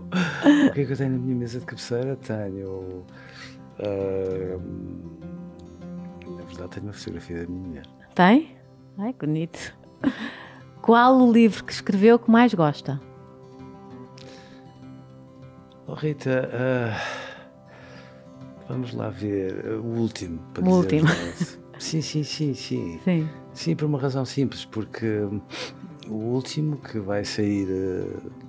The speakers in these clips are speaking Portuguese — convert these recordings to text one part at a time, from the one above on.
o que é que eu tenho na minha mesa de cabeceira? Tenho. Uh, na verdade, tenho uma fotografia da minha mulher. Tem? Ai, que bonito. Qual o livro que escreveu que mais gosta? Oh, Rita, uh, vamos lá ver. O último. Para o último. Sim, sim, sim, sim. Sim. Sim, por uma razão simples, porque o último que vai sair uh,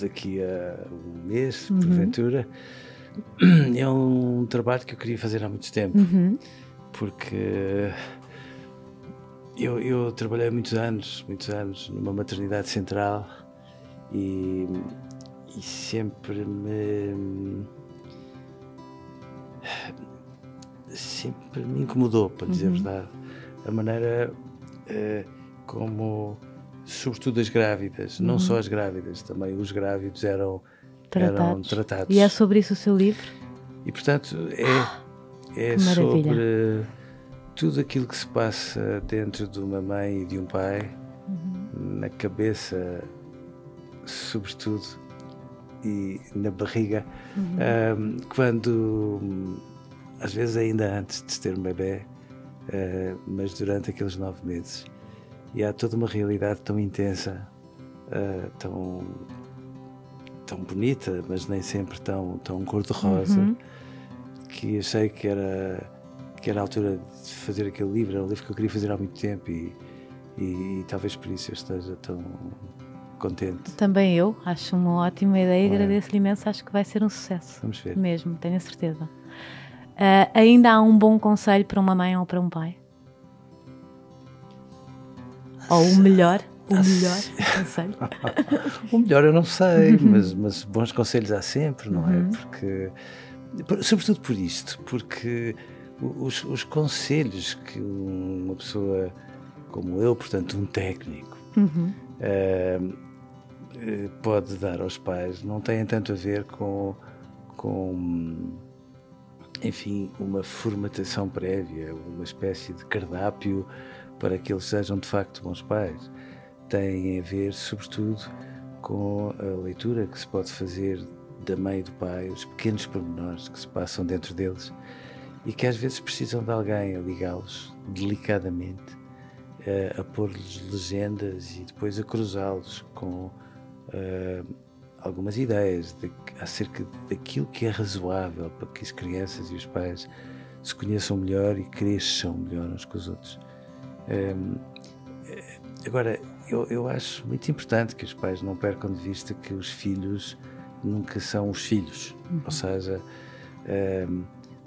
daqui a um mês, uhum. porventura, é um trabalho que eu queria fazer há muito tempo. Uhum. Porque eu, eu trabalhei muitos anos, muitos anos numa maternidade central e, e sempre me sempre me incomodou, para dizer uhum. a verdade, a maneira uh, como sobretudo as grávidas, uhum. não só as grávidas, também os grávidos eram tratados. eram tratados. E é sobre isso o seu livro? E portanto é, é sobre tudo aquilo que se passa dentro de uma mãe e de um pai, uhum. na cabeça, sobretudo, e na barriga, uhum. um, quando às vezes ainda antes de ter um bebê, uh, mas durante aqueles nove meses e há toda uma realidade tão intensa, uh, tão, tão bonita, mas nem sempre tão, tão cor-de-rosa, uhum. que achei que era, que era a altura de fazer aquele livro. Era um livro que eu queria fazer há muito tempo e, e, e talvez por isso eu esteja tão contente. Também eu, acho uma ótima ideia e é? agradeço-lhe imenso. Acho que vai ser um sucesso. Vamos ver. Mesmo, tenho a certeza. Uh, ainda há um bom conselho para uma mãe ou para um pai? Ou o melhor? O melhor conselho? o melhor eu não sei, uhum. mas, mas bons conselhos há sempre, não é? uhum. é? Porque, sobretudo por isto, porque os, os conselhos que uma pessoa como eu, portanto, um técnico, uhum. uh, pode dar aos pais não têm tanto a ver com, com enfim, uma formatação prévia, uma espécie de cardápio para que eles sejam de facto bons pais. Tem a ver, sobretudo, com a leitura que se pode fazer da mãe e do pai, os pequenos pormenores que se passam dentro deles e que às vezes precisam de alguém a ligá-los delicadamente, a, a pôr-lhes legendas e depois a cruzá-los com algumas ideias de, acerca daquilo que é razoável para que as crianças e os pais se conheçam melhor e cresçam melhor uns com os outros. Um, agora, eu, eu acho muito importante que os pais não percam de vista que os filhos nunca são os filhos. Uhum. Ou seja,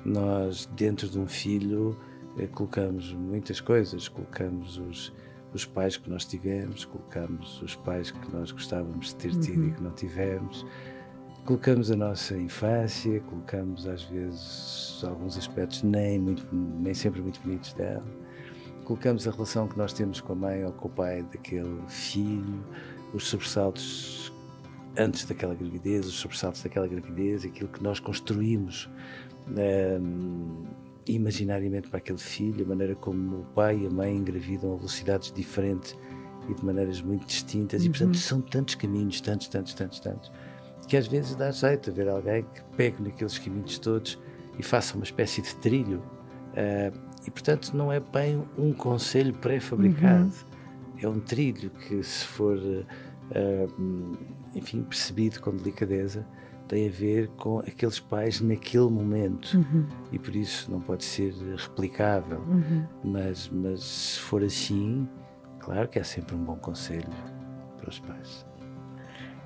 nós dentro de um filho eh, colocamos muitas coisas, colocamos os, os pais que nós tivemos, colocamos os pais que nós gostávamos de ter tido uhum. e que não tivemos, colocamos a nossa infância, colocamos às vezes alguns aspectos nem, muito, nem sempre muito bonitos dela colocamos a relação que nós temos com a mãe ou com o pai daquele filho, os sobressaltos antes daquela gravidez, os sobressaltos daquela gravidez, aquilo que nós construímos um, imaginariamente para aquele filho, a maneira como o pai e a mãe engravidam a velocidades diferentes e de maneiras muito distintas, uhum. e portanto são tantos caminhos, tantos, tantos, tantos, tantos, que às vezes dá jeito a ver alguém que pegue naqueles caminhos todos e faça uma espécie de trilho. Uh, e, portanto, não é bem um conselho pré-fabricado. Uhum. É um trilho que, se for, uh, enfim, percebido com delicadeza, tem a ver com aqueles pais naquele momento. Uhum. E por isso não pode ser replicável. Uhum. Mas, mas se for assim, claro que é sempre um bom conselho para os pais.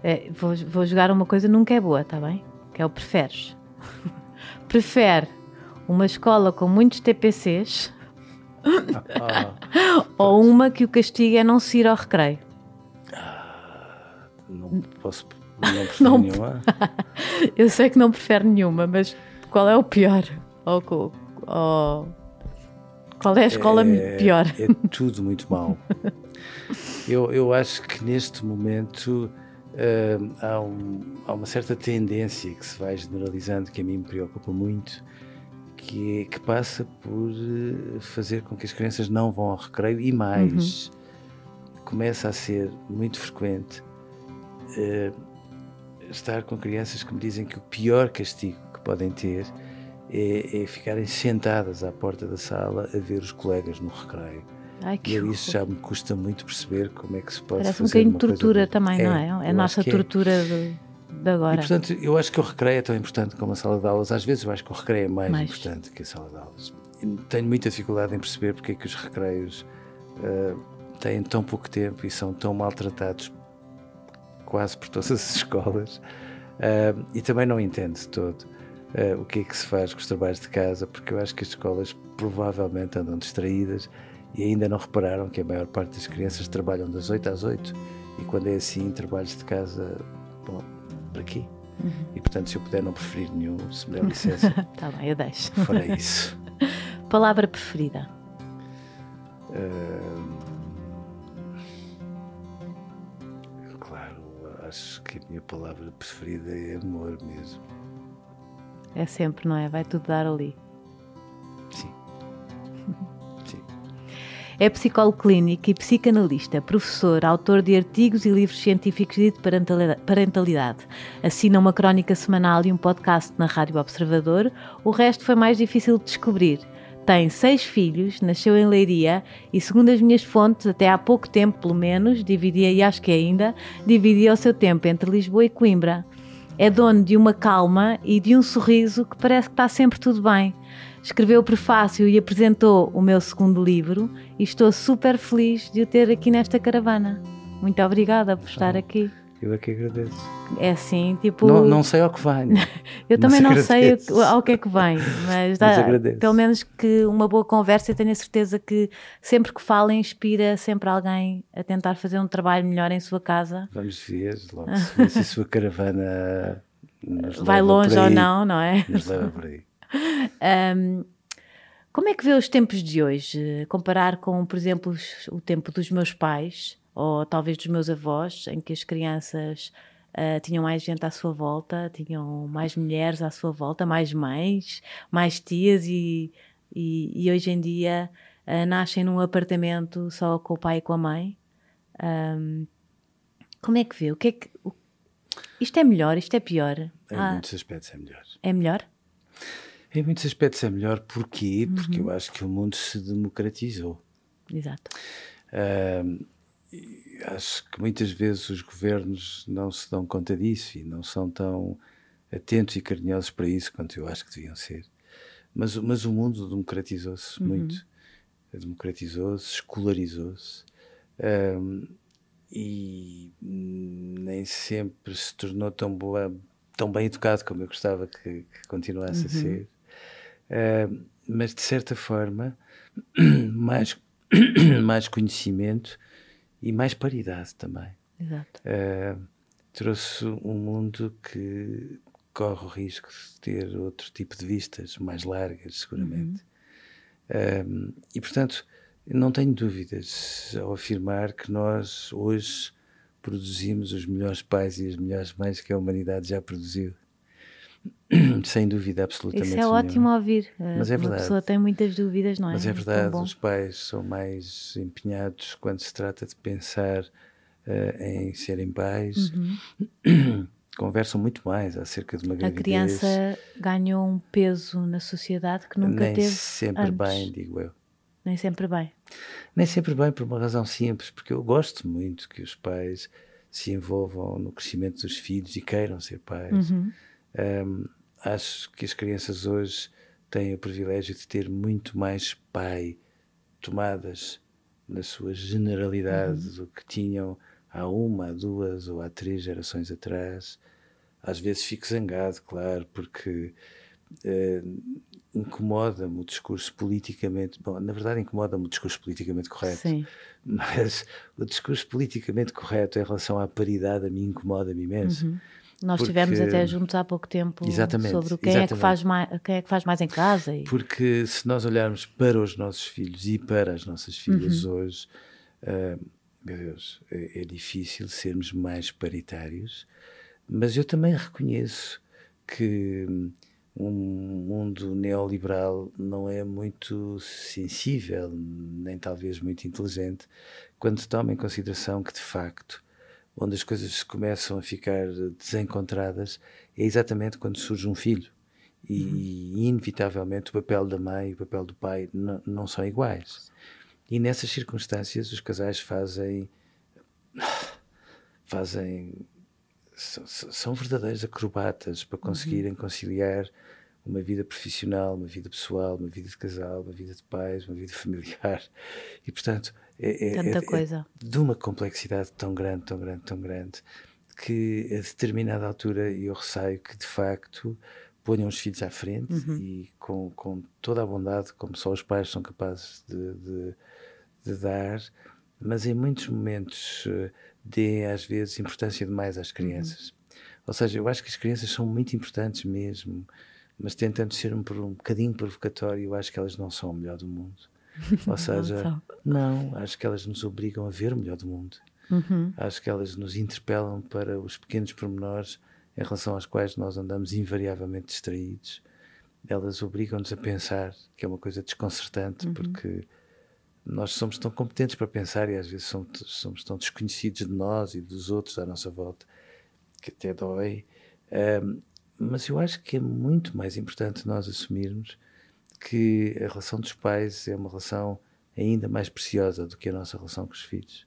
É, vou, vou jogar uma coisa nunca é boa, está bem? Que é o preferes. Prefere uma escola com muitos TPCs ah. ou uma que o castigo é não se ir ao recreio? Ah, não posso Não prefere não... nenhuma? Eu sei que não prefere nenhuma, mas qual é o pior? Ou, ou... Qual é a escola é, pior? É tudo muito mal. eu, eu acho que neste momento uh, há, um, há, uma certa tendência que se vai generalizando que a mim me preocupa muito, que, é, que passa por eh, fazer com que as crianças não vão ao recreio e mais. Uhum. Começa a ser muito frequente uh, estar com crianças que me dizem que o pior castigo que podem ter é, é, ficarem sentadas à porta da sala a ver os colegas no recreio. Ai, e isso já me custa muito perceber como é que se pode Parece fazer. um bocadinho de tortura também, é, não é? É a nossa é. tortura é. de, de, agora. E, portanto, eu acho que o recreio é tão importante como a sala de aulas. Às vezes eu acho que o recreio é mais, mais. importante que a sala de aulas. tenho muita dificuldade em perceber porque é que os recreios uh, têm tão pouco tempo e são tão maltratados quase por todas as escolas. Uh, e também não entendo de todo uh, o que é que se faz com os trabalhos de casa, porque eu acho que as escolas provavelmente andam distraídas e ainda não repararam que a maior parte das crianças trabalham das 8 às 8 e quando é assim, trabalhos de casa, bom, quê? Uhum. E portanto, se eu puder não preferir nenhum, se me der licença, tá bem, eu deixo. Farei isso. Palavra preferida? Uh, claro, acho que a minha palavra preferida é amor mesmo. É sempre, não é? Vai tudo dar ali. É psicólogo clínico e psicanalista, professor, autor de artigos e livros científicos de parentalidade. Assina uma crónica semanal e um podcast na Rádio Observador. O resto foi mais difícil de descobrir. Tem seis filhos, nasceu em Leiria e, segundo as minhas fontes, até há pouco tempo, pelo menos, dividia, e acho que ainda, dividia o seu tempo entre Lisboa e Coimbra. É dono de uma calma e de um sorriso que parece que está sempre tudo bem escreveu o prefácio e apresentou o meu segundo livro e estou super feliz de o ter aqui nesta caravana. Muito obrigada por estar aqui. Eu é que agradeço. É assim, tipo. Não, não sei ao que vai. eu também não sei ao que é que vem, mas, dá, pelo menos que uma boa conversa tenho a certeza que sempre que fala inspira sempre alguém a tentar fazer um trabalho melhor em sua casa. Vamos ver, logo se, se a sua caravana vai longe ou não, não é? Nos leva por aí. Um, como é que vê os tempos de hoje? Comparar com, por exemplo, o tempo dos meus pais ou talvez dos meus avós, em que as crianças uh, tinham mais gente à sua volta, tinham mais mulheres à sua volta, mais mães, mais tias e, e, e hoje em dia uh, nascem num apartamento só com o pai e com a mãe. Um, como é que vê? O que é que, o, isto é melhor? Isto é pior? Em ah, muitos aspectos é melhor. É melhor? Em muitos aspectos é melhor, porquê? Uhum. Porque eu acho que o mundo se democratizou. Exato. Uh, acho que muitas vezes os governos não se dão conta disso e não são tão atentos e carinhosos para isso quanto eu acho que deviam ser. Mas, mas o mundo democratizou-se uhum. muito. Democratizou-se, escolarizou-se. E nem sempre se tornou tão boa, tão bem educado como eu gostava que, que continuasse uhum. a ser. Uh, mas de certa forma, mais, mais conhecimento e mais paridade também. Exato. Uh, trouxe um mundo que corre o risco de ter outro tipo de vistas, mais largas, seguramente. Uhum. Uh, e, portanto, não tenho dúvidas ao afirmar que nós hoje produzimos os melhores pais e as melhores mães que a humanidade já produziu. Sem dúvida, absolutamente. Isso é ótimo ouvir. Mas é verdade. A pessoa tem muitas dúvidas, não é? Mas é verdade, os pais são mais empenhados quando se trata de pensar uh, em serem pais. Uhum. Conversam muito mais acerca de uma gravidez. A criança ganhou um peso na sociedade que nunca Nem teve. sempre antes. bem, digo eu. Nem sempre bem. Nem sempre bem, por uma razão simples, porque eu gosto muito que os pais se envolvam no crescimento dos filhos e queiram ser pais. Uhum. Um, acho que as crianças hoje têm o privilégio de ter muito mais pai tomadas na sua generalidade uhum. do que tinham há uma, duas ou há três gerações atrás. Às vezes fico zangado, claro, porque uh, incomoda-me o discurso politicamente. Bom, na verdade, incomoda-me o discurso politicamente correto. Sim. Mas o discurso politicamente correto em relação à paridade a mim incomoda-me imenso. Uhum. Nós porque... estivemos até juntos há pouco tempo exatamente, sobre quem é, que faz mais, quem é que faz mais em casa. E... Porque se nós olharmos para os nossos filhos e para as nossas filhas uhum. hoje, uh, meu Deus, é, é difícil sermos mais paritários, mas eu também reconheço que um mundo neoliberal não é muito sensível, nem talvez muito inteligente, quando se toma em consideração que, de facto, onde as coisas começam a ficar desencontradas é exatamente quando surge um filho. E, uhum. e inevitavelmente o papel da mãe e o papel do pai não, não são iguais. E nessas circunstâncias os casais fazem fazem são verdadeiros acrobatas para conseguirem uhum. conciliar uma vida profissional, uma vida pessoal, uma vida de casal, uma vida de pais, uma vida familiar. E, portanto, é, é, Tanta é, coisa. É de uma complexidade tão grande, tão grande, tão grande, que a determinada altura eu receio que, de facto, ponham os filhos à frente uhum. e com, com toda a bondade, como só os pais são capazes de, de, de dar, mas em muitos momentos eh, dê às vezes importância demais às crianças. Uhum. Ou seja, eu acho que as crianças são muito importantes mesmo, mas tentando ser um, um bocadinho provocatório, eu acho que elas não são o melhor do mundo. Ou seja, não, não, acho que elas nos obrigam a ver o melhor do mundo. Uhum. Acho que elas nos interpelam para os pequenos pormenores em relação aos quais nós andamos invariavelmente distraídos. Elas obrigam-nos a pensar, que é uma coisa desconcertante, uhum. porque nós somos tão competentes para pensar e às vezes somos, somos, tão desconhecidos de nós e dos outros à nossa volta que até dói. Um, mas eu acho que é muito mais importante nós assumirmos que a relação dos pais é uma relação ainda mais preciosa do que a nossa relação com os filhos.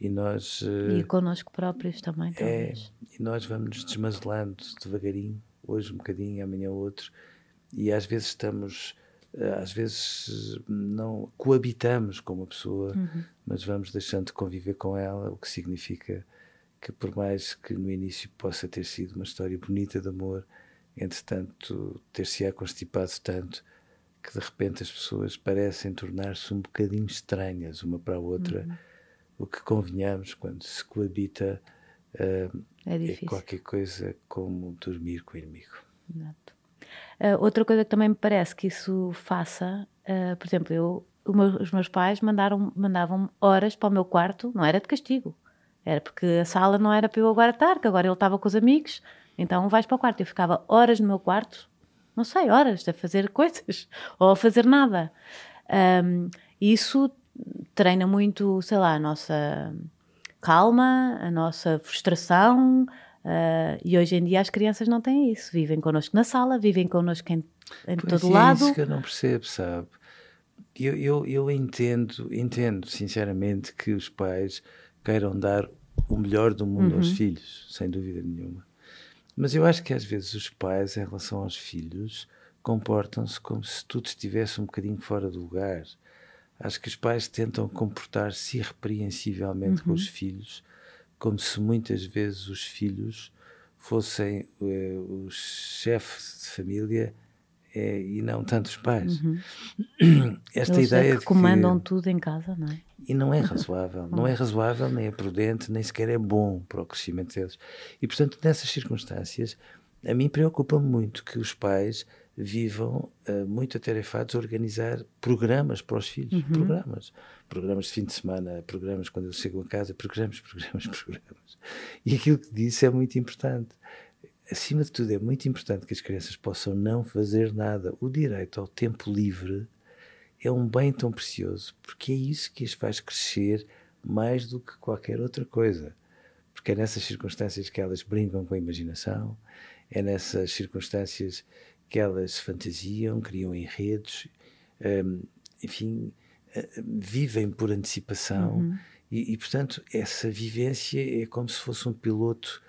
E nós. E connosco próprios também, é, talvez. É, e nós vamos nos desmazelando devagarinho, hoje um bocadinho, amanhã outro, e às vezes estamos eh, às vezes não coabitamos com uma pessoa, uhum. mas vamos deixando de conviver com ela, o que significa que por mais que no início possa ter sido uma história bonita de amor, entretanto ter-se-á constipado tanto que de repente as pessoas parecem tornar-se um bocadinho estranhas uma para a outra, uhum. o que convenhamos quando se coabita uh, é, é, qualquer coisa como dormir com o inimigo. Exato. Uh, outra coisa que também me parece que isso faça, uh, por exemplo, eu, meu, os meus pais mandaram, mandavam horas para o meu quarto, não era de castigo, era porque a sala não era para eu agora estar, que agora ele estava com os amigos, então vais para o quarto. Eu ficava horas no meu quarto, não sei, horas, a fazer coisas ou a fazer nada. Um, isso treina muito, sei lá, a nossa calma, a nossa frustração, Uh, e hoje em dia as crianças não têm isso. Vivem connosco na sala, vivem connosco em, em todo é lado. É isso que eu não percebo, sabe? Eu, eu, eu entendo, entendo sinceramente que os pais queiram dar o melhor do mundo uhum. aos filhos, sem dúvida nenhuma. Mas eu acho que às vezes os pais, em relação aos filhos, comportam-se como se tudo estivesse um bocadinho fora do lugar. Acho que os pais tentam comportar-se irrepreensivelmente uhum. com os filhos como se muitas vezes os filhos fossem eh, os chefes de família eh, e não tanto os pais. Uhum. Esta Eles ideia é que comandam que, tudo em casa, não é? E não é razoável, não é razoável, nem é prudente, nem sequer é bom para o crescimento deles. E portanto, nessas circunstâncias, a mim preocupa-me muito que os pais vivam uh, muito atarefados a organizar programas para os filhos. Uhum. Programas. Programas de fim de semana, programas quando eles chegam a casa, programas, programas, programas. E aquilo que disse é muito importante. Acima de tudo, é muito importante que as crianças possam não fazer nada. O direito ao tempo livre é um bem tão precioso, porque é isso que as faz crescer mais do que qualquer outra coisa. Porque é nessas circunstâncias que elas brincam com a imaginação, é nessas circunstâncias que elas fantasiam, criam enredos, um, enfim, uh, vivem por antecipação uhum. e, e, portanto, essa vivência é como se fosse um piloto,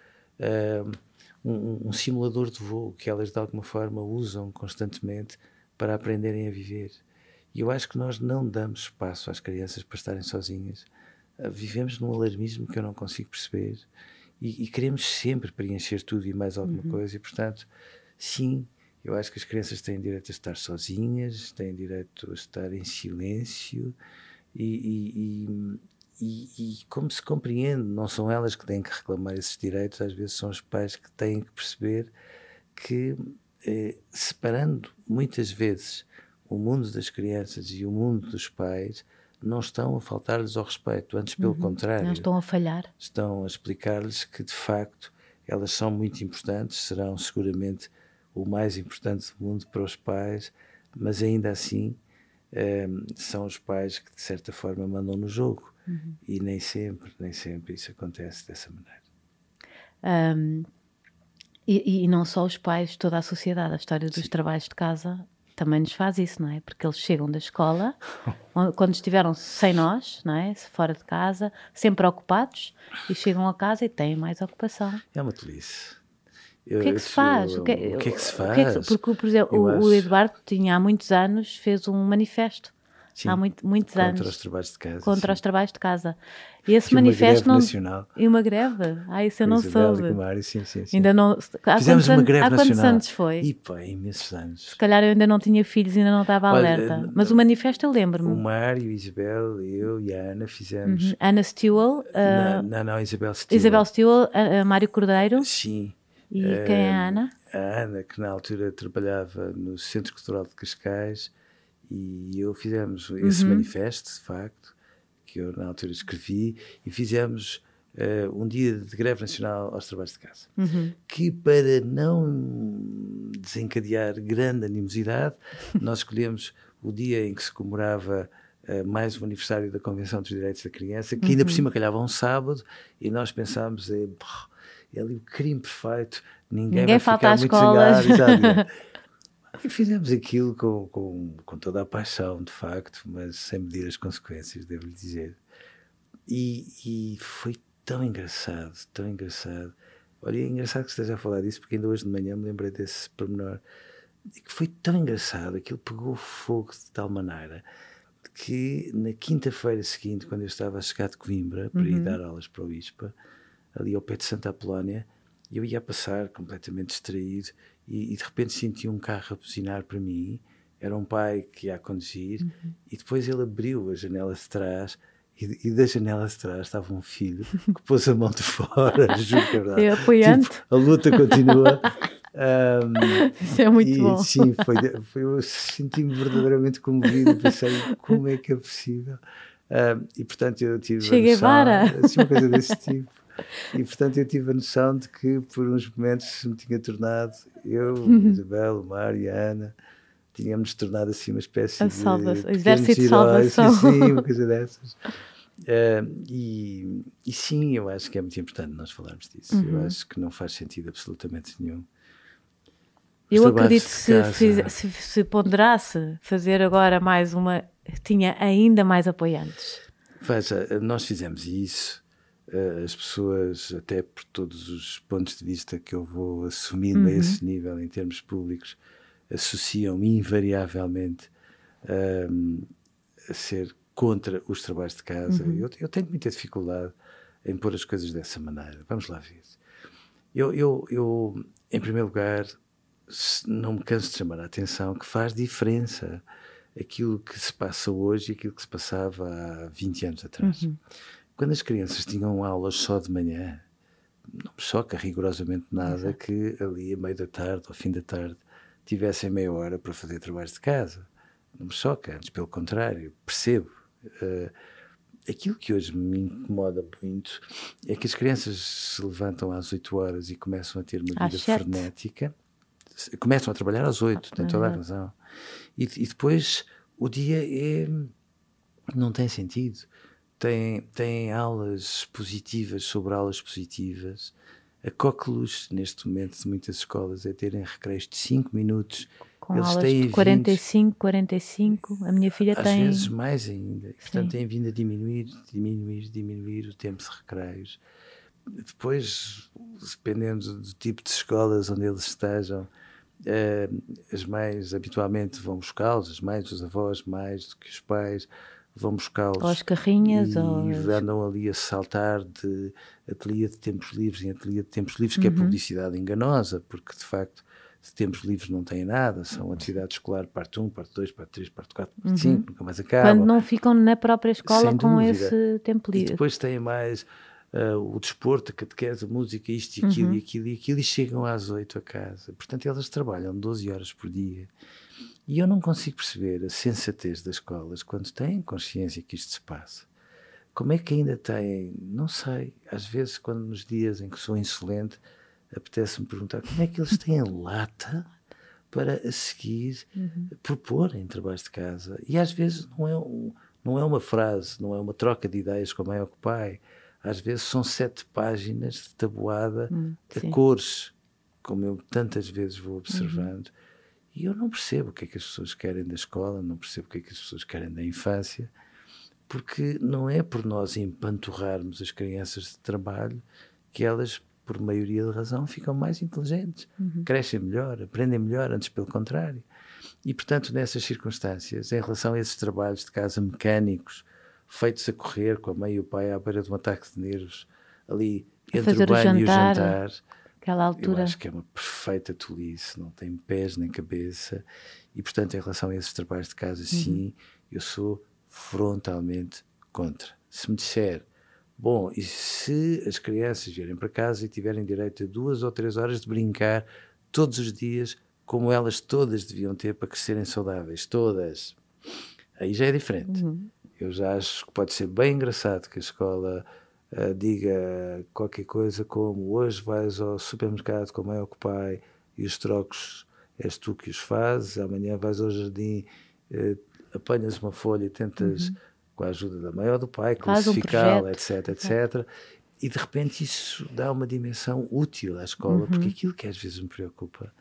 um, um, simulador de voo que elas de alguma forma usam constantemente para aprenderem a viver. E eu acho que nós não damos espaço às crianças para estarem sozinhas. Uh, vivemos num alarmismo que eu não consigo perceber e, e queremos sempre preencher tudo e mais alguma uhum. coisa, e portanto, sim, Eu acho que as crianças têm direito a estar sozinhas, têm direito a estar em silêncio e, e, e, e, como se compreende, não são elas que têm que reclamar esses direitos, às vezes são os pais que têm que perceber que, eh, separando muitas vezes o mundo das crianças e o mundo dos pais, não estão a faltar-lhes ao respeito, antes pelo uhum. contrário. Não estão a falhar. Estão a explicar-lhes que, de facto, elas são muito importantes, serão seguramente o mais importante do mundo para os pais, mas ainda assim um, ehm, são os pais que, de certa forma, mandam no jogo. Uhum. E nem sempre, nem sempre isso acontece dessa maneira. Um, e, e, não só os pais, toda a sociedade, a história dos Sim. trabalhos de casa também nos faz isso, não é? Porque eles chegam da escola, quando estiveram sem nós, não é? Fora de casa, sempre ocupados, e chegam a casa e têm mais ocupação. É uma tolice. o que é que se faz? O que, é que se faz? Que é que, porque, por exemplo, o, o Eduardo tinha há muitos anos, fez um manifesto Sim, há muito, muitos contra anos. Contra os trabalhos de casa. Contra sim. os trabalhos de casa. E esse manifesto uma não. Nacional. E uma greve? Ah, isso eu não soube. Mário, sim, sim, sim. Ainda não. Há Fizemos uma greve há nacional. quantos anos foi? E pá, imensos anos. Se calhar eu ainda não tinha filhos, ainda não estava Olha, alerta. Mas o manifesto eu lembro-me. O Mário, Isabel, eu e a Ana fizemos. Uhum. Ana Stewell. Uh... Não, não, não, Isabel Stewell. Isabel Stewell, uh, Mário Cordeiro. Sim. E uh, quem é a Ana? A Ana, que na altura trabalhava no Centro Cultural de Cascais e eu fizemos esse uhum. manifesto, de facto, que eu na altura escrevi, e fizemos uh, um dia de greve nacional aos trabalhos de casa. Uhum. Que para não desencadear grande animosidade, nós escolhemos o dia em que se comemorava uh, mais um aniversário da Convenção dos Direitos da Criança, que ainda por uhum. cima calhava um sábado, e nós pensámos. É ali o crime perfeito, ninguém, ninguém vai ficar muito zangado. E fizemos aquilo com, com, com toda a paixão, de facto, mas sem medir as consequências, devo-lhe dizer. E, e foi tão engraçado, tão engraçado. Olha, é engraçado que esteja a falar disso, porque ainda hoje de manhã me lembrei desse pormenor. E que foi tão engraçado, aquilo pegou fogo de tal maneira que na quinta-feira seguinte, quando eu estava a chegar de Coimbra para uhum. ir dar aulas para o ISPA, ali ao pé de Santa Apolónia, eu ia passar completamente distraído e, e, de repente senti um carro a buzinar para mim. Era um pai que ia a conduzir uhum. e depois ele abriu a janela de trás e, e, da janela de trás estava um filho que pôs a mão de fora, juro que é verdade. É apoiante. Tipo, a luta continua. Um, Isso é muito e, bom. Sim, foi, foi, eu senti-me verdadeiramente comovido. Pensei, como é que é possível? Um, e portanto eu tive. Cheguei para! Assim, uma coisa desse tipo. E portanto eu tive a noção de que por uns momentos me tinha tornado, eu, Isabel, o Mário e a Ana, tínhamos tornado assim uma espécie a de salva exército de salvação. Sim, uma coisa dessas. Uh, e, e, sim, eu acho que é muito importante nós falarmos disso. Uhum. Eu acho que não faz sentido absolutamente nenhum. eu acredito que se, se, se ponderasse fazer agora mais uma, tinha ainda mais apoiantes. Veja, nós fizemos isso as pessoas, até por todos os pontos de vista que eu vou assumindo uhum. a esse nível em termos públicos, associam invariavelmente um, a ser contra os trabalhos de casa. Uhum. Eu, eu, tenho muita dificuldade em pôr as coisas dessa maneira. Vamos lá ver. Eu, eu, eu em primeiro lugar, não me canso de chamar a atenção que faz diferença aquilo que se passa hoje e aquilo que se passava há 20 anos atrás. Uhum. Quando as crianças tinham aulas só de manhã, não me choca rigorosamente nada Exato. que ali a meio da tarde ou fim da tarde tivessem meia hora para fazer trabalhos de casa. Não me choca, antes pelo contrário, percebo. Uh, aquilo que hoje me incomoda muito é que as crianças se levantam às 8 horas e começam a ter uma vida frenética. Começam a trabalhar às 8, tem toda a razão. E, e depois o dia é, não tem sentido tem, tem aulas positivas sobre aulas positivas. A Coqueluche, neste momento, de muitas escolas, é terem recreios de 5 minutos. Com Eles aulas têm de 45, vindo, 45. A minha filha às tem. Às vezes mais ainda. Sim. Portanto, têm vindo a diminuir, diminuir, diminuir o tempo de recreios. Depois, dependendo do tipo de escolas onde eles estejam, uh, as mães habitualmente vão buscá-los, as mães, os avós, mais do que os pais vão buscá-los. As carrinhas. E ou... andam ali a saltar de ateliê de tempos livres em ateliê de tempos livres, que é uhum. publicidade enganosa, porque de facto Se tempos livres não têm nada, são atividades escolar, parte 1, parte 2, parte 3, parte 4, parte 5, uhum. nunca mais acabam. Quando não ficam na própria escola com esse tempo livre. E depois têm mais uh, o desporto, a catequese, a música, isto e aquilo uhum. e aquilo e aquilo, e chegam às 8 a casa. Portanto, elas trabalham 12 horas por dia. E eu não consigo perceber a sensatez das escolas quando têm consciência que isto se passa. Como é que ainda têm? Não sei. Às vezes, quando nos dias em que sou insolente, apetece-me perguntar como é que eles têm lata para a seguir uhum. proporem trabalhos de casa. E às vezes não é, um, não é uma frase, não é uma troca de ideias com a mãe ou com o pai. Às vezes são sete páginas de tabuada hum, a cores, como eu tantas vezes vou observando. Uhum. E eu não percebo o que é que as pessoas querem da escola, não percebo o que é que as pessoas querem da infância porque não é por nós empanturrarmos as crianças de trabalho que elas, por maioria de razão, ficam mais inteligentes, uhum. crescem melhor, aprendem melhor, antes pelo contrário. E, portanto, nessas circunstâncias, em relação a esses trabalhos de casa mecânicos, feitos a correr com a mãe e o pai à beira de um ataque de nervos, ali entre o banho o e o jantar, aquela altura. eu acho que é uma perfeita tolice, não tem pés nem cabeça. E, portanto, em relação a esses trabalhos de casa, uhum. sim, eu sou frontalmente contra. Se me disser, bom, e se as crianças vierem para casa e tiverem direito a duas ou três horas de brincar todos os dias, como elas todas deviam ter para crescerem saudáveis, todas, aí já é diferente. Uhum. Eu já acho que pode ser bem engraçado que a escola uh, diga qualquer coisa como hoje vais ao supermercado com a mãe ou com o pai e os trocos és tu que os fazes, amanhã vais ao jardim uh, apanhas uma folha e tentas, uhum. com a ajuda da mãe ou do pai, classificá-la, um etc, etc. É. E de repente isso dá uma dimensão útil à escola, uhum. porque aquilo que às vezes me preocupa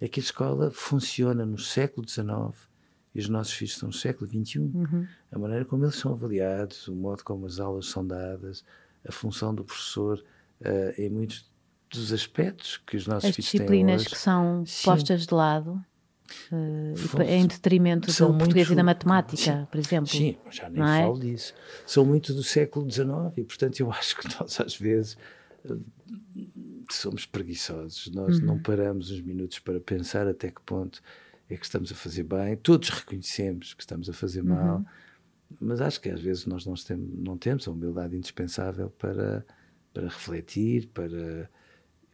é que a escola funciona no século XIX e os nossos filhos estão no século XXI. Uhum. A maneira como eles são avaliados, o modo como as aulas são dadas, a função do professor uh, em muitos dos aspectos que os nossos As filhos têm. As disciplinas que são Sim. postas de lado. Uh, em detrimento do português e da matemática, sim, por exemplo. Sim, já nem é? falo disso. São muito do século XIX e, portanto, eu acho que nós, às vezes, eh, somos preguiçosos. Nós uhum. não paramos uns minutos para pensar até que ponto é que estamos a fazer bem. Todos reconhecemos que estamos a fazer uhum. mal, mas acho que às vezes nós não temos, não temos a humildade indispensável para, para refletir, para,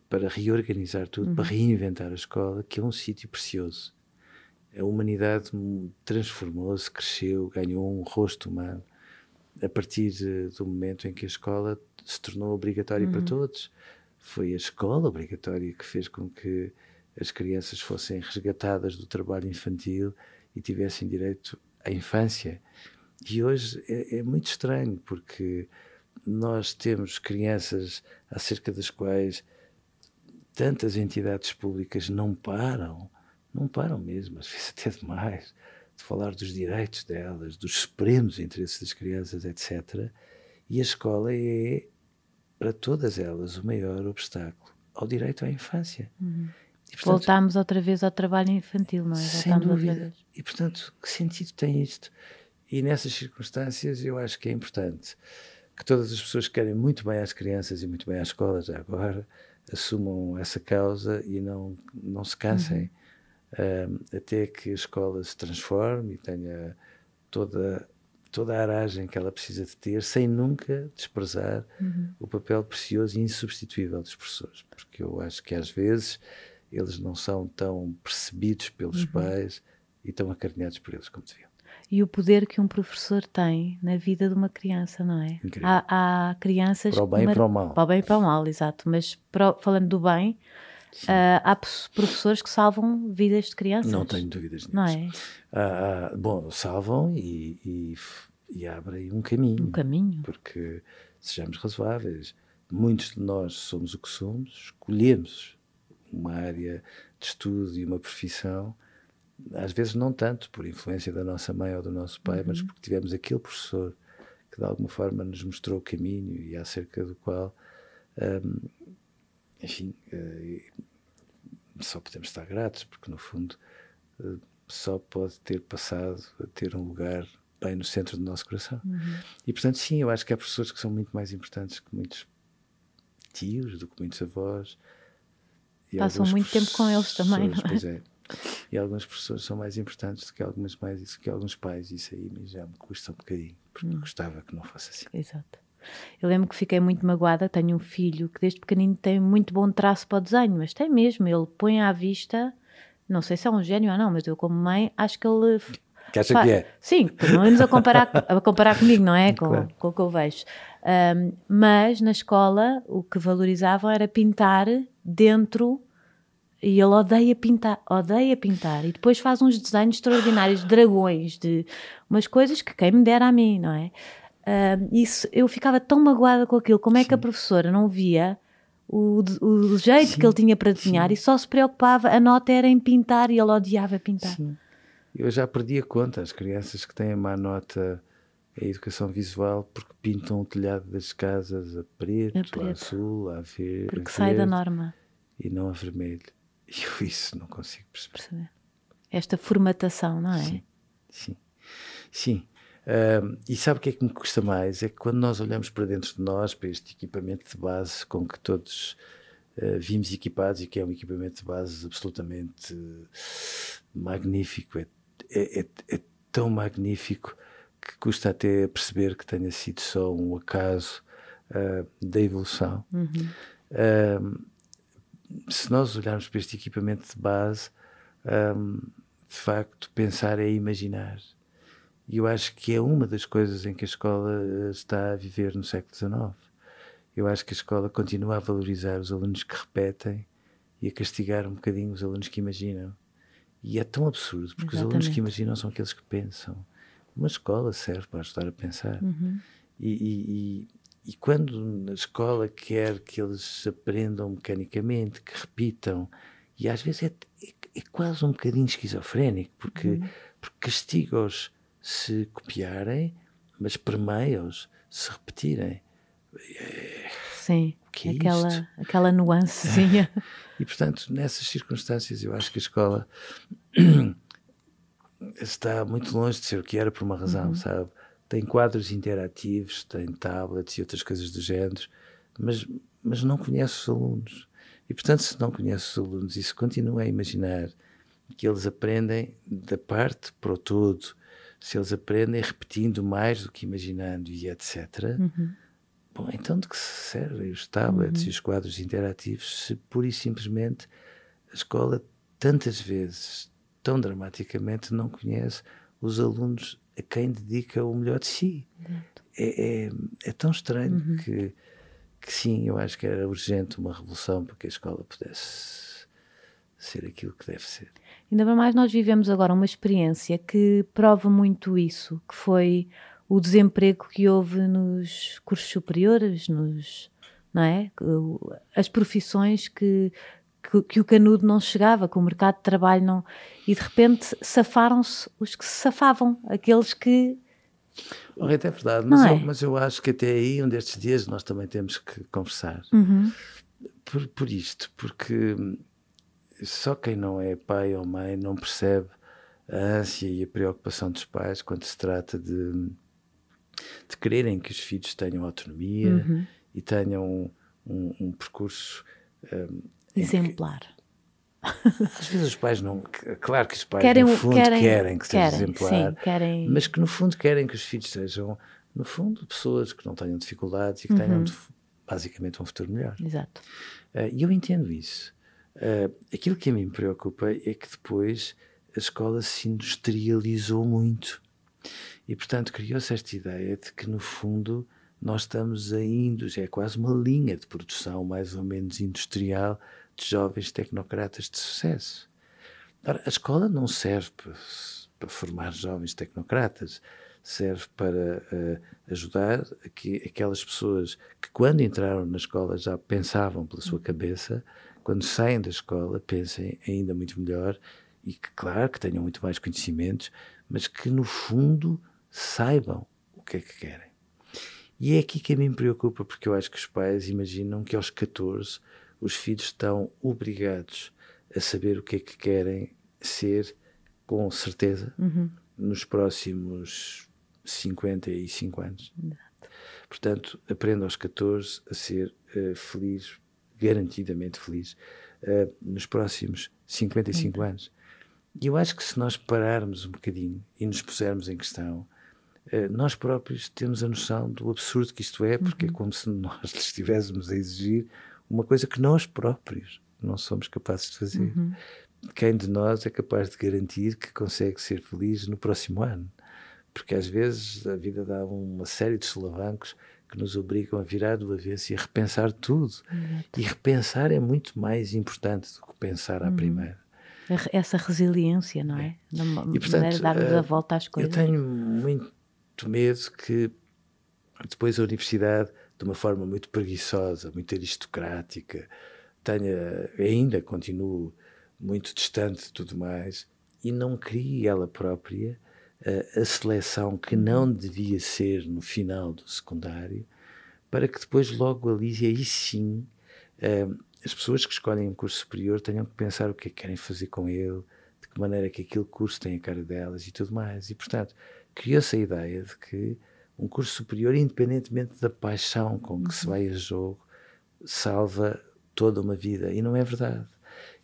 para reorganizar tudo, uhum. para reinventar a escola, que é um sítio precioso a humanidade transformou-se, cresceu, ganhou um rosto humano a partir do momento em que a escola se tornou obrigatória uhum. para todos. Foi a escola obrigatória que fez com que as crianças fossem resgatadas do trabalho infantil e tivessem direito à infância. E hoje é, é muito estranho porque nós temos crianças acerca das quais tantas entidades públicas não param não param mesmo, às vezes até demais, de falar dos direitos delas, dos supremos interesses das crianças, etc. E a escola é, para todas elas, o maior obstáculo ao direito à infância. Uhum. E, portanto, Voltámos outra vez ao trabalho infantil, não é? Voltámos sem dúvida. E, portanto, que sentido tem isto? E nessas circunstâncias, eu acho que é importante que todas as pessoas que querem muito bem às crianças e muito bem às escolas já agora assumam essa causa e não, não se cansem. Uhum até que a escola se transforme e tenha toda toda a aragem que ela precisa de ter, sem nunca desprezar uhum. o papel precioso e insubstituível dos professores, porque eu acho que às vezes eles não são tão percebidos pelos uhum. pais e tão acarinhados por eles como deviam. E o poder que um professor tem na vida de uma criança, não é? Há, há, crianças. Para o bem e para o mal. Para o bem e para o mal, exato. Mas para, falando do bem, Uh, há professores que salvam vidas de crianças. Não tenho dúvidas nisso. Não é? Uh, uh, bom, salvam e, e, e, abrem um caminho. Um caminho. Porque, sejamos razoáveis, muitos de nós somos o que somos, escolhemos uma área de estudo e uma profissão, às vezes não tanto por influência da nossa mãe ou do nosso pai, uhum. mas porque tivemos aquele professor que de alguma forma nos mostrou o caminho e acerca do qual um, enfim, uh, só podemos estar gratos, porque no fundo uh, só pode ter passado a ter um lugar bem no centro do nosso coração. Uhum. E portanto, sim, eu acho que há professores que são muito mais importantes que muitos tios, do que muitos avós. E Passam muito tempo com eles também, não é? Pois é. E alguns professores são mais importantes do que algumas mais do que alguns pais. Isso aí já me custa um bocadinho, porque hum. gostava que não fosse assim. Exato. Eu lembro que fiquei muito magoada. Tenho um filho que desde pequenino tem muito bom traço para o desenho, mas tem mesmo. Ele põe à vista, não sei se é um gênio ou não, mas eu, como mãe, acho que ele. Que acha que é? Sim, pelo menos a comparar, a comparar comigo, não é? Com, claro. com o que eu vejo. Um, mas na escola o que valorizavam era pintar dentro e ele odeia pintar, odeia pintar. E depois faz uns desenhos extraordinários de dragões, de umas coisas que quem me dera a mim, não é? Uh, isso, eu ficava tão magoada com aquilo. Como é sim. que a professora não via o, o jeito sim, que ele tinha para desenhar sim. e só se preocupava, a nota era em pintar e ele odiava pintar. Eu já perdi a conta, as crianças que têm a má nota em educação visual porque pintam o telhado das casas a preto, a, preto. a azul, a verde. Porque sai da norma. E não a vermelho. E eu isso não consigo perceber. perceber. Esta formatação, não é? Sim, sim. sim. Uh, e sabe o que é que me custa mais? É que quando nós olhamos para dentro de nós, para este equipamento de base com que todos uh, vimos equipados e que é um equipamento de base absolutamente uh, magnífico, é, é, é, é, tão magnífico que custa até perceber que tenha sido só um acaso ah, da evolução. Uhum. se nós olharmos para este equipamento de base, de facto, pensar é imaginar e eu acho que é uma das coisas em que a escola está a viver no século XIX. Eu acho que a escola continua a valorizar os alunos que repetem e a castigar um bocadinho os alunos que imaginam. E é tão absurdo, porque Exatamente. os alunos que imaginam são aqueles que pensam. Uma escola serve para ajudar a pensar. Uhum. E, e, e, e, quando a escola quer que eles aprendam mecanicamente, que repitam, e às vezes é, é, é quase um bocadinho esquizofrénico, porque, uhum. porque castiga-os se copiarem, mas permeiam-os se repetirem. Sim, que é aquela, isto? aquela nuancezinha. E, portanto, nessas circunstâncias, eu acho que a escola está muito longe de ser o que era por uma razão, uhum. sabe? Tem quadros interativos, tem tablets e outras coisas do género, mas, mas não conhece os alunos. E, portanto, se não conhece os alunos e se continua a imaginar que eles aprendem da parte para o todo se eles aprendem repetindo mais do que imaginando e etc. Uhum. Bom, então de que servem os tablets uhum. e os quadros interativos se pura e simplesmente a escola tantas vezes, tão dramaticamente, não conhece os alunos a quem dedica o melhor de si? É, é, é, tão estranho uhum. que, que sim, eu acho que era urgente uma revolução para que a escola pudesse ser aquilo que deve ser. Ainda mais nós vivemos agora uma experiência que prova muito isso, que foi o desemprego que houve nos cursos superiores, nos, não é? As profissões que, que, que, o canudo não chegava, que o mercado de trabalho não. E de repente safaram-se os que se safavam, aqueles que. Oh, Rita, é verdade, mas, é? eu, mas eu acho que até aí, um destes dias, nós também temos que conversar. Uhum. Por, por isto, porque só quem não é pai ou mãe não percebe a ânsia e a preocupação dos pais quando se trata de, de quererem que os filhos tenham autonomia uhum. e tenham um, um, um percurso um, exemplar. Às vezes os pais não. Claro que os pais, querem, no fundo, querem, querem que seja querem, exemplar, sim, querem... mas que no fundo querem que os filhos sejam, no fundo, pessoas que não tenham dificuldades e que uhum. tenham basicamente um futuro melhor. Exato. Uh, e eu entendo isso. Uh, aquilo que a mim me preocupa é que depois a escola se industrializou muito. E, portanto, criou-se esta ideia de que, no fundo, nós estamos ainda, já é quase uma linha de produção mais ou menos industrial de jovens tecnocratas de sucesso. Ora, a escola não serve para, formar jovens tecnocratas, serve para uh, ajudar que aquelas pessoas que, quando entraram na escola, já pensavam pela sua cabeça quando saem da escola, pensem ainda muito melhor e que, claro, que tenham muito mais conhecimentos, mas que, no fundo, saibam o que é que querem. E é aqui que a mim me preocupa, porque eu acho que os pais imaginam que aos 14 os filhos estão obrigados a saber o que é que querem ser, com certeza, uhum. nos próximos 55 anos. Portanto, aprenda aos 14 a ser uh, feliz garantidamente feliz uh, nos próximos 55 uhum. anos. E eu acho que se nós pararmos um bocadinho e nos pusermos em questão, uh, nós próprios temos a noção do absurdo que isto é, porque é uhum. é como se nós lhes estivéssemos a exigir uma coisa que nós próprios não somos capazes de fazer. Uhum. Quem de nós é capaz de garantir que consegue ser feliz no próximo ano? Porque às vezes a vida dá uma série de solavancos que nos obrigam a virar do avesso e a repensar tudo. E repensar é muito mais importante do que pensar à uhum. primeira. Essa resiliência, não é? Da e, portanto, darmos a eh, volta às coisas. Eu tenho muito medo que depois a universidade, de uma forma muito preguiçosa, muito aristocrática, tenha, ainda continue muito distante de tudo mais e não crie ela própria uh, a seleção que não devia ser no final do secundário, para que depois, logo ali, aí sim, uh, as pessoas que escolhem um curso superior tenham que pensar o que é que querem fazer com ele, de que maneira é que aquele curso tem a cara delas e tudo mais. E, portanto, criou-se a ideia de que um curso superior, independentemente da paixão com que se uhum. vai a jogo, salva toda uma vida. E não é verdade.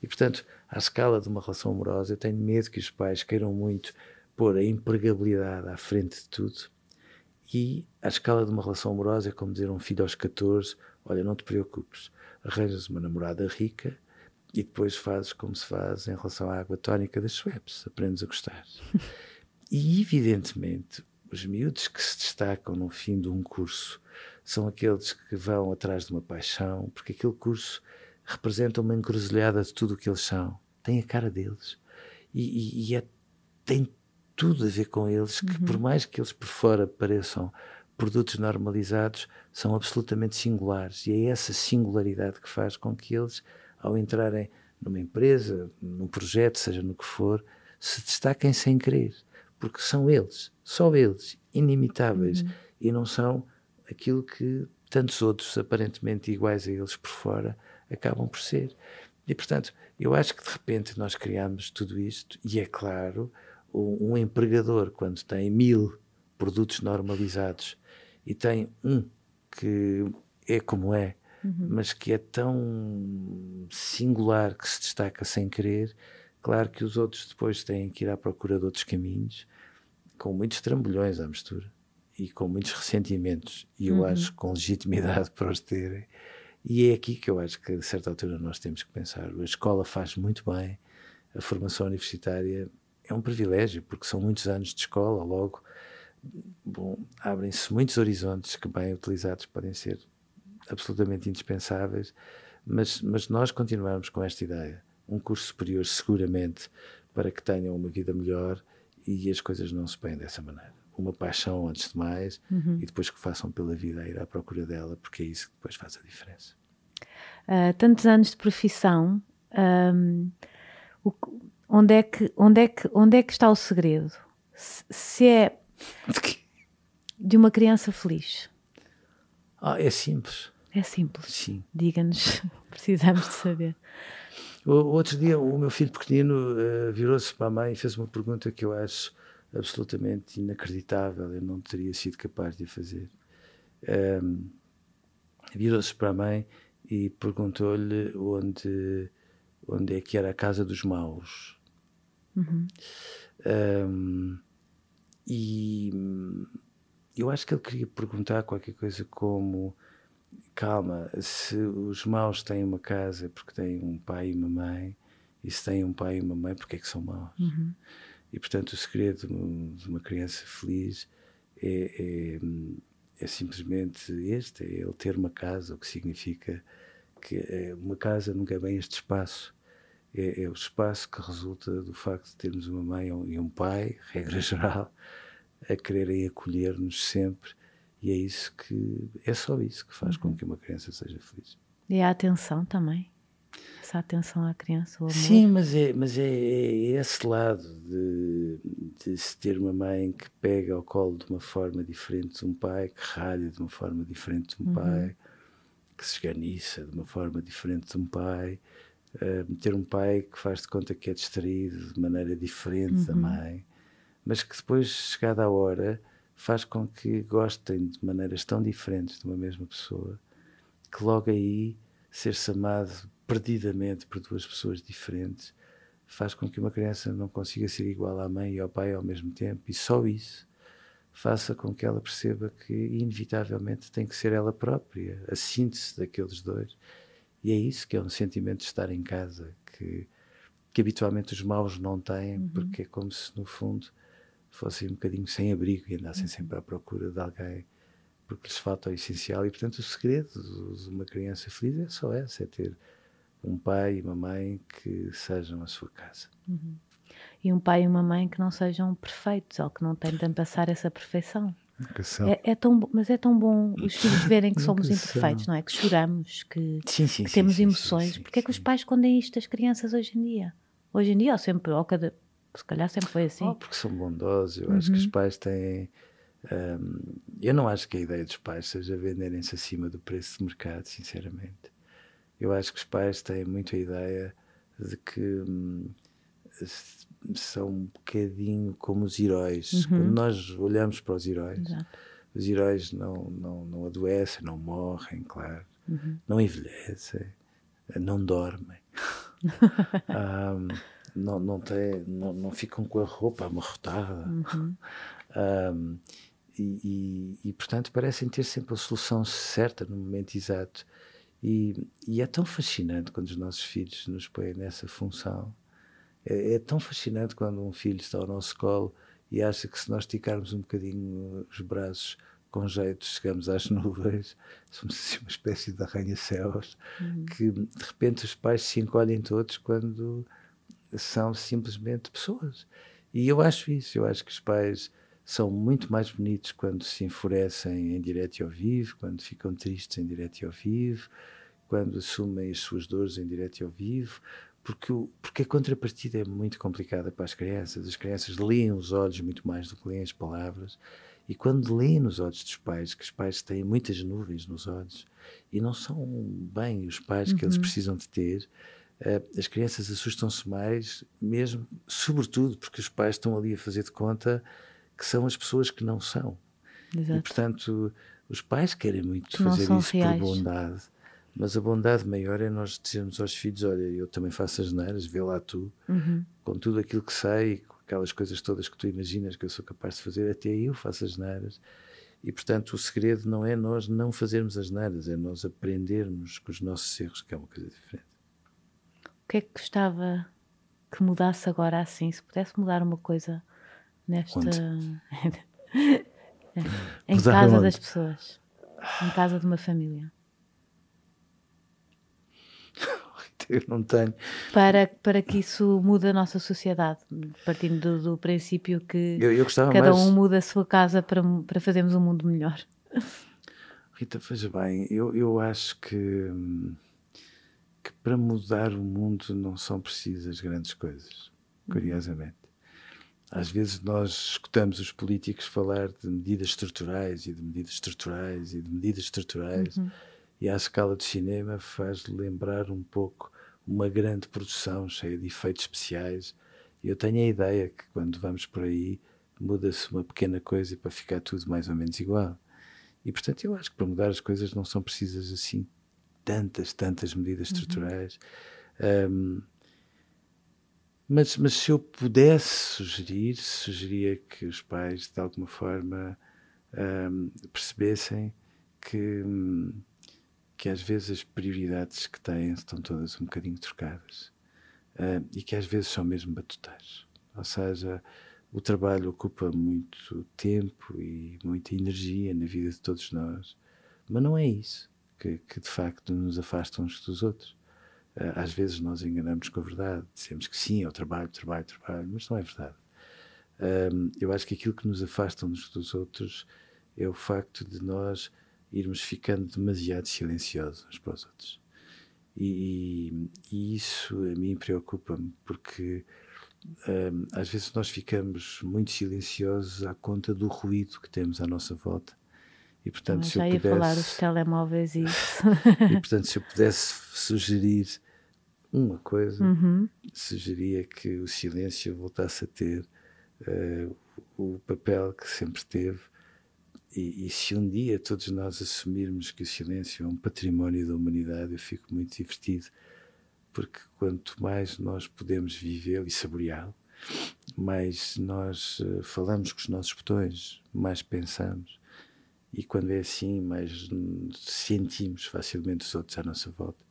E, portanto, à escala de uma relação amorosa, eu tenho medo que os pais queiram muito pôr a empregabilidade à frente de tudo. E à escala de uma relação amorosa é como dizer a um filho aos 14: Olha, não te preocupes, arranjas uma namorada rica e depois fazes como se faz em relação à água tónica das Schweppes, aprendes a gostar. e evidentemente, os miúdos que se destacam no fim de um curso são aqueles que vão atrás de uma paixão, porque aquele curso representa uma encruzilhada de tudo o que eles são. Tem a cara deles. E, e, e é, tem tudo a ver com eles, que uhum. por mais que eles por fora pareçam produtos normalizados, são absolutamente singulares. E é essa singularidade que faz com que eles, ao entrarem numa empresa, num projeto, seja no que for, se destaquem sem querer. Porque são eles, só eles, inimitáveis. Uhum. E não são aquilo que tantos outros, aparentemente iguais a eles por fora, acabam por ser. E, portanto, eu acho que de repente nós criamos tudo isto, e é claro, um, empregador, quando tem mil produtos normalizados e tem um que é como é, uhum. mas que é tão singular que se destaca sem querer, claro que os outros depois têm que ir à procura de outros caminhos, com muitos trambolhões à mistura e com muitos ressentimentos, e eu uhum. acho com legitimidade para os terem. E é aqui que eu acho que, a certa altura, nós temos que pensar. A escola faz muito bem, a formação universitária é um privilégio, porque são muitos anos de escola, logo, bom, abrem-se muitos horizontes que, bem utilizados, podem ser absolutamente indispensáveis, mas, mas nós continuamos com esta ideia. Um curso superior, seguramente, para que tenham uma vida melhor e as coisas não se põem dessa maneira uma paixão antes de mais uhum. e depois que façam pela vida a ir à procura dela, porque é isso que depois faz a diferença. Uh, tantos anos de profissão, um, o, onde, é que, onde, é que, onde é que está o segredo? Se, se é de uma criança feliz? Ah, é simples. É simples. Sim. Diga-nos, precisamos de saber. O, outro dia, o meu filho pequenino uh, virou-se para a mãe e fez uma pergunta que eu acho absolutamente inacreditável, eu não teria sido capaz de fazer. Um, Virou-se para a mãe e perguntou-lhe onde, onde é que era a casa dos maus. Uhum. Um, e eu acho que ele queria perguntar qualquer coisa como calma, se os maus têm uma casa porque têm um pai e uma mãe, e se têm um pai e uma mãe, porque é que são maus? Uhum. E, portanto, o segredo de uma criança feliz é, é, é, simplesmente este: é ele ter uma casa, o que significa que é, uma casa nunca é bem este espaço. É, é, o espaço que resulta do facto de termos uma mãe e um pai, regra geral, a quererem acolher-nos sempre. E é isso que é só isso que faz com que uma criança seja feliz. E a atenção também essa atenção à criança, o amor. Sim, mas é, mas é, é esse lado de, de se ter uma mãe que pega ao colo de uma forma diferente de um pai, que ralha de uma forma diferente de um uhum. pai, que se esganiça de uma forma diferente de um pai, uh, ter um pai que faz de conta que é distraído de maneira diferente uhum. da mãe, mas que depois, chegada a hora, faz com que gostem de maneiras tão diferentes de uma mesma pessoa, que logo aí ser-se amado perdidamente por duas pessoas diferentes faz com que uma criança não consiga ser igual à mãe e ao pai ao mesmo tempo, e só isso faça com que ela perceba que, inevitavelmente, tem que ser ela própria, a síntese daqueles dois. E é isso que é um sentimento de estar em casa, que, que habitualmente os maus não têm, uhum. porque é como se, no fundo, fossem um bocadinho sem abrigo e andassem uhum. sempre à procura de alguém porque lhes falta o essencial. E, portanto, o segredo de uma criança feliz é só esse: é ter um pai e uma mãe que sejam a sua casa. Uhum. E um pai e uma mãe que não sejam perfeitos ou que não tentem passar essa perfeição. É, é, tão, mas é tão bom os filhos verem que somos imperfeitos, não é? Que choramos, que, sim, sim, que sim, temos emoções. Porque é que os pais escondem isto das crianças hoje em dia? Hoje em dia, ou sempre, ou cada. Se calhar sempre foi assim. Oh, porque são bondosos. Eu uhum. acho que os uhum. pais têm. Um, eu não acho que a ideia dos pais seja venderem-se acima do preço de mercado, sinceramente. Eu acho que os pais têm muito a ideia de que hum, são um bocadinho como os heróis. Uhum. Quando nós olhamos para os heróis, Exato. os heróis não, não, não adoecem, não morrem, claro, uhum. não envelhecem, não dormem. um, não, não, tem, não, não ficam com a roupa amarrotada. Uhum. Um, e, e, e, portanto, parecem ter sempre a solução certa no momento exato. E, e, é tão fascinante quando os nossos filhos nos põem nessa função. É, é, tão fascinante quando um filho está ao nosso colo e acha que se nós esticarmos um bocadinho os braços com jeito, chegamos às nuvens, somos assim uma espécie de arranha-céus, uhum. que de repente os pais se encolhem todos quando são simplesmente pessoas. E eu acho isso, eu acho que os pais são muito mais bonitos quando se enfurecem em direto e ao vivo, quando ficam tristes em direto e ao vivo, quando assumem as suas dores em direto e ao vivo, porque, o, porque a contrapartida é muito complicada para as crianças. As crianças leem os olhos muito mais do que leem as palavras. E quando leem nos olhos dos pais, que os pais têm muitas nuvens nos olhos e não são bem os pais uhum. que eles uhum. precisam de ter, as crianças assustam-se mais, mesmo, sobretudo porque os pais estão ali a fazer de conta que são as pessoas que não são. Exato. E, portanto, os pais querem muito que fazer isso reais. por bondade, mas a bondade maior é nós dizermos aos filhos: Olha, eu também faço as neiras, vê lá tu, uhum. com tudo aquilo que sei, com aquelas coisas todas que tu imaginas que eu sou capaz de fazer, até eu faço as neiras. E, portanto, o segredo não é nós não fazermos as neiras, é nós aprendermos com os nossos erros, que é uma coisa diferente. O que é que gostava que mudasse agora assim? Se pudesse mudar uma coisa nesta. em casa onde? das pessoas. Em casa de uma família. Eu não tenho. Para, para que isso mude a nossa sociedade, partindo do, do princípio que eu, eu cada mais... um muda a sua casa para, para fazermos um mundo melhor. Rita, veja bem, eu, eu acho que, que para mudar o mundo não são precisas grandes coisas, curiosamente. Às vezes nós escutamos os políticos falar de medidas estruturais e de medidas estruturais e de medidas estruturais, uhum. e à escala de cinema faz lembrar um pouco uma grande produção cheia de efeitos especiais. Eu tenho a ideia que quando vamos por aí muda-se uma pequena coisa para ficar tudo mais ou menos igual. E portanto eu acho que para mudar as coisas não são precisas assim tantas, tantas medidas uhum. estruturais. Um, mas, mas se eu pudesse sugerir, sugeria que os pais, de alguma forma, um, percebessem que, que às vezes as prioridades que têm estão todas um bocadinho trocadas uh, e que às vezes são mesmo batuteiros. Ou seja, o trabalho ocupa muito tempo e muita energia na vida de todos nós, mas não é isso que, que de facto nos afasta uns dos outros. Eh, às vezes nós enganamos com a verdade, dizemos que sim, é o trabalho, trabalho, trabalho, mas não é verdade. eu acho que aquilo que nos afasta uns dos outros é o facto de nós irmos ficando demasiado silenciosos uns para os outros. E, e isso a mim preocupa-me, porque às vezes nós ficamos muito silenciosos à conta do ruído que temos à nossa volta. E portanto, se eu pudesse... falar dos telemóveis e isso. e portanto, se eu pudesse sugerir uma coisa, uhum. sugeria que o silêncio voltasse a ter uh, o papel que sempre teve. E, e, se um dia todos nós assumirmos que o silêncio é um património da humanidade, eu fico muito divertido, porque quanto mais nós podemos vivê-lo e saboreá-lo, mais nós uh, falamos com os nossos botões, mais pensamos. E quando é assim, mais sentimos facilmente os outros à nossa volta.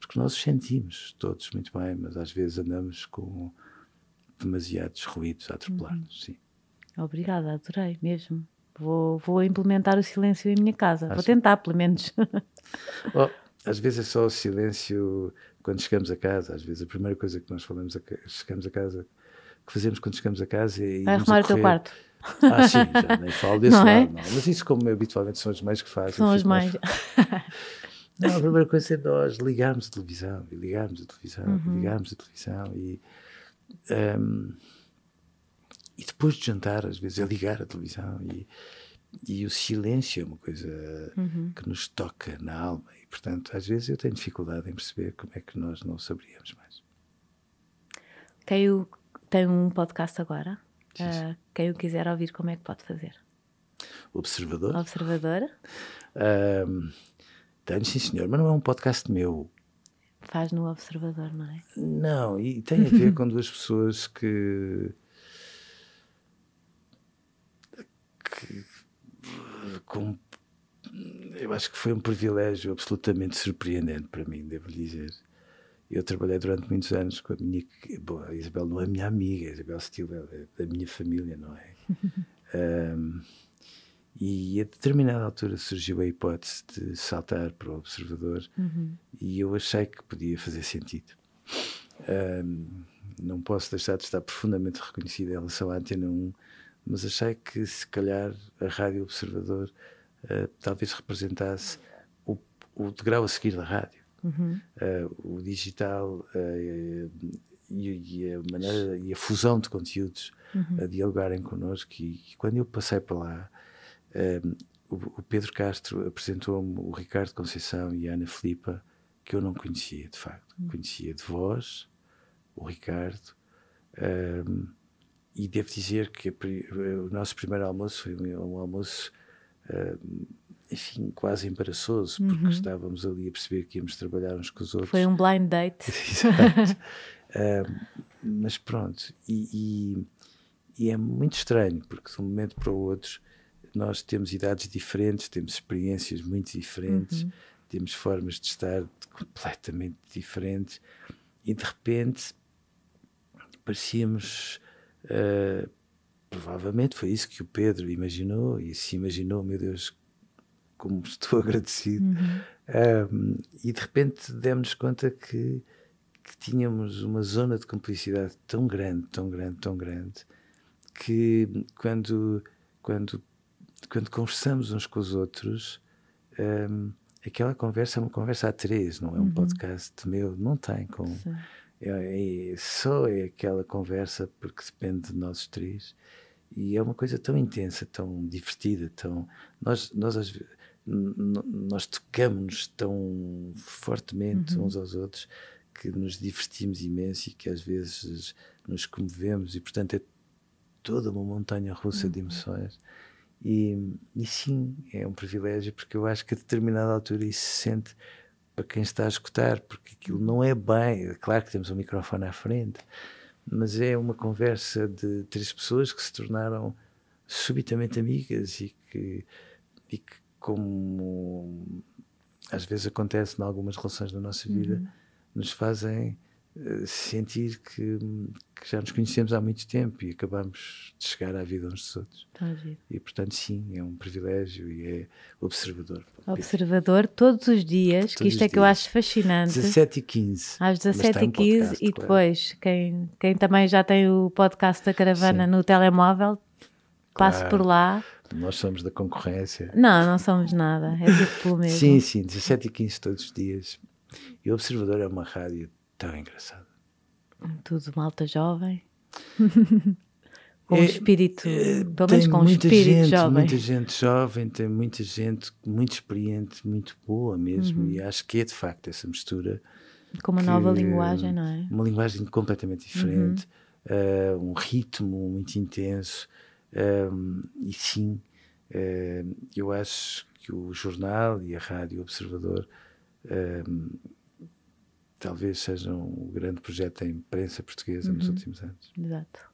Porque nós os sentimos todos muito bem, mas às vezes andamos com demasiados ruídos a atropelar-nos. Uhum. Obrigada, adorei mesmo. Vou, vou implementar o silêncio em minha casa. Vou tentar, pelo menos. oh, às vezes é só o silêncio quando chegamos a casa. Às vezes a primeira coisa que nós falamos, a, chegamos a casa, que fazemos quando chegamos a casa é. arrumar o teu quarto. Ah, sim, já nem falo desse não é? lado, é? não. Mas isso, como habitualmente são os mães que fazem. São as mães. não, a primeira coisa é nós ligarmos a televisão, e ligarmos a televisão, uhum. e ligarmos a televisão, e. Um, e depois de jantar, às vezes, é ligar a televisão e, e o silêncio é uma coisa uhum. que nos toca na alma e, portanto, às vezes eu tenho dificuldade em perceber como é que nós não saberíamos mais. Quem o, tem um podcast agora, uh, quem o quiser ouvir, como é que pode fazer? Observador. Observador. Uh, tenho, sim, senhor, mas não é um podcast meu. Faz no Observador, não é? Não, e tem a ver com duas pessoas que que com, eu acho que foi um privilégio absolutamente surpreendente para mim, devo dizer. Eu trabalhei durante muitos anos com a minha. Bom, a Isabel não é minha amiga, a Isabel Steele é da minha família, não é? um, e a determinada altura surgiu a hipótese de saltar para o observador uhum. e eu achei que podia fazer sentido. Um, não posso deixar de estar profundamente reconhecido em relação à Antena 1 mas achei que se calhar a Rádio Observador uh, talvez representasse o, o degrau a seguir da rádio. Uhum. Uh, o digital uh, e, e, a maneira e a fusão de conteúdos uhum. a dialogarem connosco. E, e, quando eu passei para lá, o, o, Pedro Castro apresentou-me o Ricardo Conceição e a Ana Filipa, que eu não conhecia de facto. Uhum. Conhecia de voz o Ricardo e devo dizer que o nosso primeiro almoço foi um, almoço, uh, enfim, quase embaraçoso, porque uhum. estávamos ali a perceber que íamos trabalhar uns com os outros. Foi um blind date. Exato. mas pronto, e, e, e, é muito estranho, porque de um momento para o outro nós temos idades diferentes, temos experiências muito diferentes, uhum. temos formas de estar completamente diferentes, e de repente parecíamos Uh, provavelmente foi isso que o Pedro imaginou e se imaginou, meu Deus, como estou agradecido. Uhum. e de repente demos-nos conta que, que, tínhamos uma zona de cumplicidade tão grande, tão grande, tão grande, que quando, quando, quando conversamos uns com os outros, um, aquela conversa é uma conversa a três, não é um uhum. podcast meu, não tem como. É, é, só é aquela conversa porque depende de nós três e é uma coisa tão intensa, tão divertida, tão nós nós às nós tocamos tão fortemente uhum. uns aos outros que nos divertimos imenso e que às vezes nos comovemos e portanto é toda uma montanha russa uhum. de emoções e, e sim é um privilégio porque eu acho que a determinada altura isso se sente para quem está a escutar, porque aquilo não é bem. É claro que temos um microfone à frente, mas é uma conversa de três pessoas que se tornaram subitamente amigas e que, e que como às vezes acontece em algumas relações da nossa vida, uhum. nos fazem uh, sentir que, que, já nos conhecemos há muito tempo e acabamos de chegar à vida uns dos outros. E portanto, sim, é um privilégio e é observador. Observador todos os dias, todos que isto é que eu acho fascinante. 17 e 15. Às 17 e 15 e depois, claro. quem, quem também já tem o podcast da caravana sim. no telemóvel, passe claro. por lá. Nós somos da concorrência. Não, não somos nada. É tudo pelo mesmo. Sim, sim, 17 e 15 todos os dias. E o Observador é uma rádio tão engraçada. Tudo malta jovem. com é, espírito, é, pelo menos com um espírito gente, jovem. Muita gente jovem, tem muita gente muito experiente, muito boa mesmo, uhum. e acho que é de facto essa mistura. Com uma que, nova linguagem, não é? Uma linguagem completamente diferente, uhum. uh, um ritmo muito intenso, um, e sim, uh, eu acho que o jornal e a rádio Observador um, talvez seja um grande projeto da imprensa portuguesa uhum. nos últimos anos. Exato.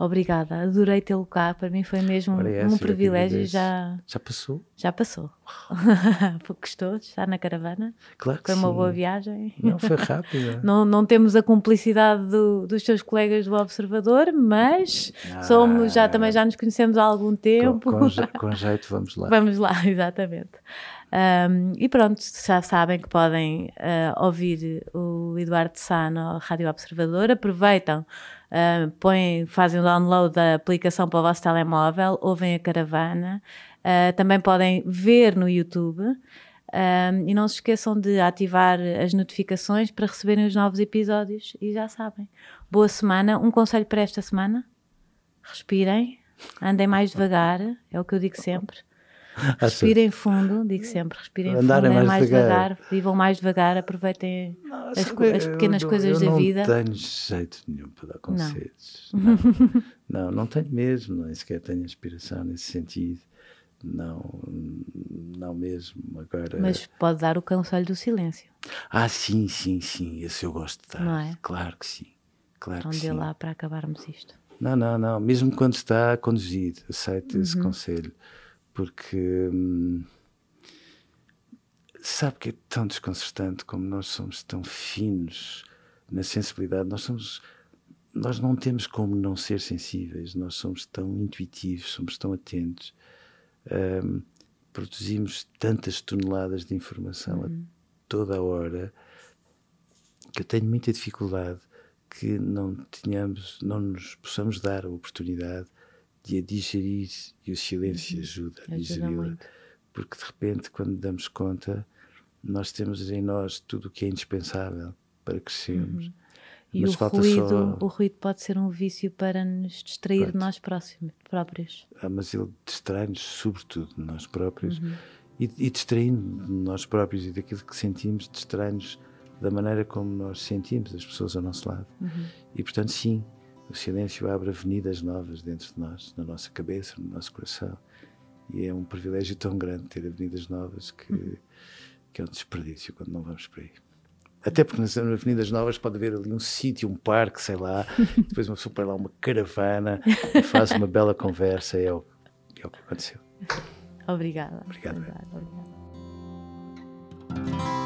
Obrigada, adorei tê-lo cá. Para mim foi mesmo um privilégio. Já, já passou? Já passou. Gostou de estar na caravana? Claro que Foi sim. uma boa viagem. Não, foi rápida. não, não temos a cumplicidade do, dos seus colegas do Observador, mas ah, somos, já, também já nos conhecemos há algum tempo. Com, com, com jeito, vamos lá. Vamos lá, exatamente. Um, e pronto, já sabem que podem uh, ouvir o Eduardo Sá na Rádio Observador. Aproveitam uh, põem, fazem o download da aplicação para o vosso telemóvel, ouvem a caravana, uh, também podem ver no YouTube. Um, e não se esqueçam de ativar as notificações para receberem os novos episódios. E já sabem. Boa semana. Um conselho para esta semana: respirem, andem mais devagar, é o que eu digo sempre. Respirem fundo, digo sempre, respirem Andarem fundo, é mais, devagar. devagar, vivam mais devagar, aproveitem não, as, as, pequenas eu, coisas eu da vida. Não tenho jeito nenhum para dar conselhos. Não, não, não, não tenho mesmo, nem sequer tenho inspiração nesse sentido. Não, não mesmo. Agora. Mas pode dar o conselho do silêncio. Ah, sim, sim, sim. Esse eu gosto de dar. Não é? Claro que sim. Claro então que dê lá para acabarmos isto. Não, não, não. Mesmo quando está conduzido, aceito uhum. esse conselho porque hum, sabe que é tão desconcertante como nós somos tão finos na sensibilidade, nós somos nós não temos como não ser sensíveis, nós somos tão intuitivos, somos tão atentos, hum, produzimos tantas toneladas de informação uhum. a toda a hora que eu tenho muita dificuldade que não tenhamos, não nos possamos dar a oportunidade de a digerir e o silêncio uhum. ajuda a digeri-la. Porque de repente, quando damos conta, nós temos em nós tudo o que é indispensável para crescermos. Uhum. E Mas o ruído, só... o ruído pode ser um vício para nos distrair Pronto. de nós próximos, próprios. Ah, mas ele distrai-nos, sobretudo, de nós próprios. Uhum. E, e distraindo de nós próprios e daquilo que sentimos, distrai-nos da maneira como nós sentimos as pessoas ao nosso lado. Uhum. E, portanto, sim, o silêncio abre avenidas novas dentro de nós, na nossa cabeça, no nosso coração. E é um privilégio tão grande ter avenidas novas que, que é um desperdício quando não vamos por aí. Até porque nas avenidas novas pode haver ali um sítio, um parque, sei lá, depois uma pessoa põe lá uma caravana, faz uma bela conversa, é o, é o que aconteceu. Obrigada. Obrigado. Obrigada. Obrigada.